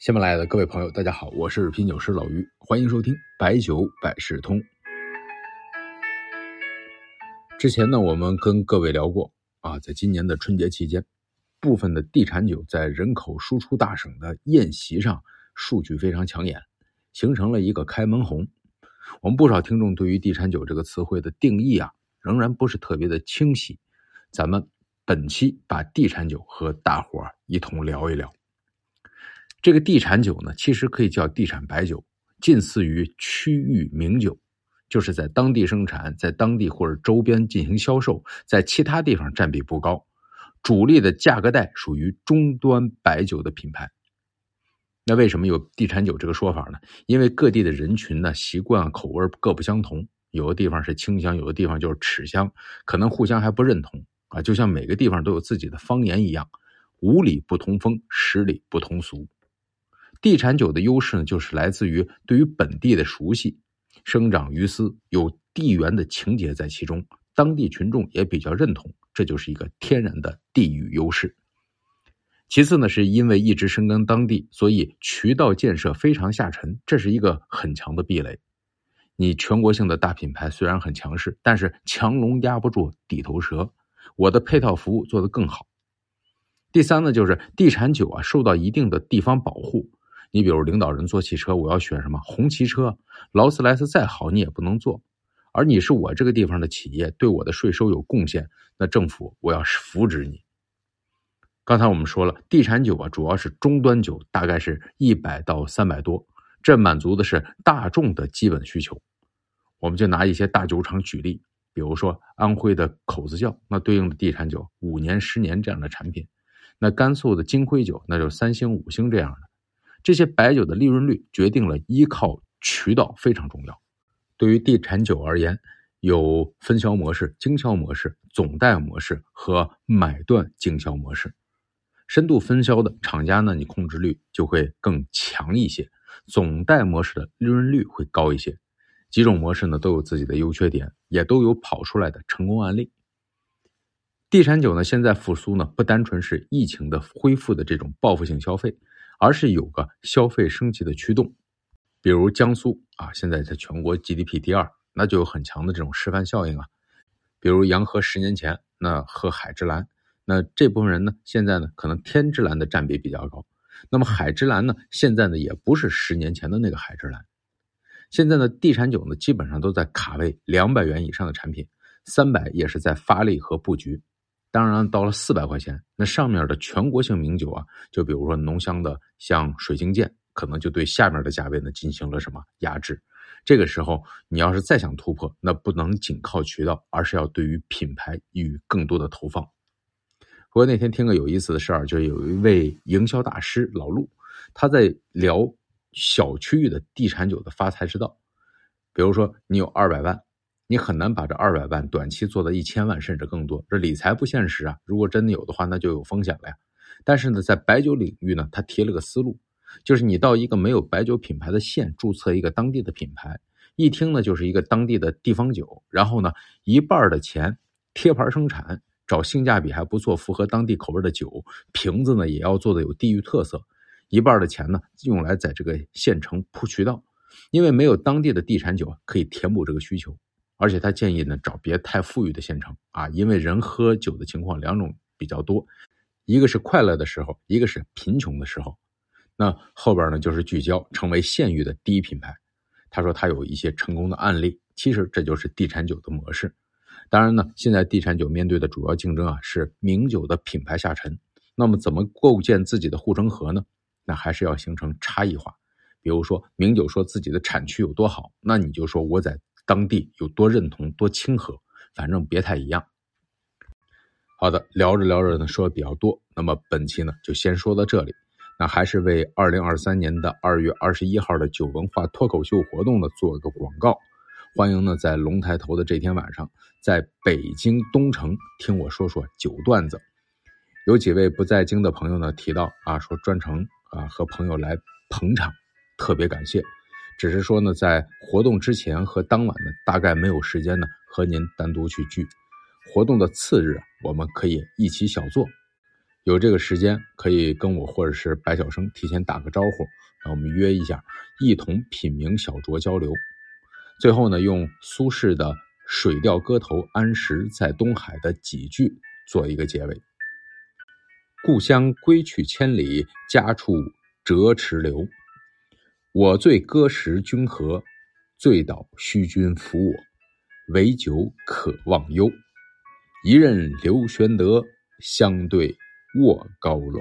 喜马拉雅的各位朋友，大家好，我是品酒师老于，欢迎收听白酒百事通。之前呢，我们跟各位聊过啊，在今年的春节期间，部分的地产酒在人口输出大省的宴席上数据非常抢眼，形成了一个开门红。我们不少听众对于地产酒这个词汇的定义啊，仍然不是特别的清晰。咱们本期把地产酒和大伙儿一同聊一聊。这个地产酒呢，其实可以叫地产白酒，近似于区域名酒，就是在当地生产，在当地或者周边进行销售，在其他地方占比不高，主力的价格带属于中端白酒的品牌。那为什么有地产酒这个说法呢？因为各地的人群呢习惯口味各不相同，有的地方是清香，有的地方就是齿香，可能互相还不认同啊，就像每个地方都有自己的方言一样，五里不同风，十里不同俗。地产酒的优势呢，就是来自于对于本地的熟悉，生长于斯，有地缘的情节在其中，当地群众也比较认同，这就是一个天然的地域优势。其次呢，是因为一直深耕当地，所以渠道建设非常下沉，这是一个很强的壁垒。你全国性的大品牌虽然很强势，但是强龙压不住地头蛇，我的配套服务做得更好。第三呢，就是地产酒啊，受到一定的地方保护。你比如领导人坐汽车，我要选什么红旗车？劳斯莱斯再好，你也不能坐。而你是我这个地方的企业，对我的税收有贡献，那政府我要扶植你。刚才我们说了，地产酒啊，主要是中端酒，大概是一百到三百多，这满足的是大众的基本需求。我们就拿一些大酒厂举例，比如说安徽的口子窖，那对应的地产酒五年、十年这样的产品；那甘肃的金辉酒，那就三星、五星这样的。这些白酒的利润率决定了依靠渠道非常重要。对于地产酒而言，有分销模式、经销模式、总代模式和买断经销模式。深度分销的厂家呢，你控制率就会更强一些；总代模式的利润率会高一些。几种模式呢都有自己的优缺点，也都有跑出来的成功案例。地产酒呢现在复苏呢，不单纯是疫情的恢复的这种报复性消费。而是有个消费升级的驱动，比如江苏啊，现在在全国 GDP 第二，那就有很强的这种示范效应啊。比如洋河十年前那喝海之蓝，那这部分人呢，现在呢可能天之蓝的占比比较高，那么海之蓝呢，现在呢也不是十年前的那个海之蓝。现在呢，地产酒呢基本上都在卡位两百元以上的产品，三百也是在发力和布局。当然，到了四百块钱，那上面的全国性名酒啊，就比如说浓香的，像水晶剑，可能就对下面的价位呢进行了什么压制。这个时候，你要是再想突破，那不能仅靠渠道，而是要对于品牌予更多的投放。不过那天听个有意思的事儿，就有一位营销大师老陆，他在聊小区域的地产酒的发财之道。比如说，你有二百万。你很难把这二百万短期做到一千万甚至更多，这理财不现实啊！如果真的有的话，那就有风险了呀。但是呢，在白酒领域呢，他提了个思路，就是你到一个没有白酒品牌的县注册一个当地的品牌，一听呢就是一个当地的地方酒，然后呢一半的钱贴牌生产，找性价比还不错、符合当地口味的酒，瓶子呢也要做的有地域特色，一半的钱呢用来在这个县城铺渠道，因为没有当地的地产酒可以填补这个需求。而且他建议呢，找别太富裕的县城啊，因为人喝酒的情况两种比较多，一个是快乐的时候，一个是贫穷的时候。那后边呢，就是聚焦成为县域的第一品牌。他说他有一些成功的案例，其实这就是地产酒的模式。当然呢，现在地产酒面对的主要竞争啊是名酒的品牌下沉。那么怎么构建自己的护城河呢？那还是要形成差异化。比如说名酒说自己的产区有多好，那你就说我在。当地有多认同、多亲和，反正别太一样。好的，聊着聊着呢，说的比较多，那么本期呢就先说到这里。那还是为二零二三年的二月二十一号的酒文化脱口秀活动呢做个广告。欢迎呢在龙抬头的这天晚上，在北京东城听我说说酒段子。有几位不在京的朋友呢提到啊，说专程啊和朋友来捧场，特别感谢。只是说呢，在活动之前和当晚呢，大概没有时间呢和您单独去聚。活动的次日，我们可以一起小坐。有这个时间可以跟我或者是白晓生提前打个招呼，那我们约一下，一同品茗小酌交流。最后呢，用苏轼的《水调歌头·安石在东海》的几句做一个结尾：“故乡归去千里，家处折池流。我醉歌时君和，醉倒须君扶我。唯酒可忘忧，一任刘玄德，相对卧高楼。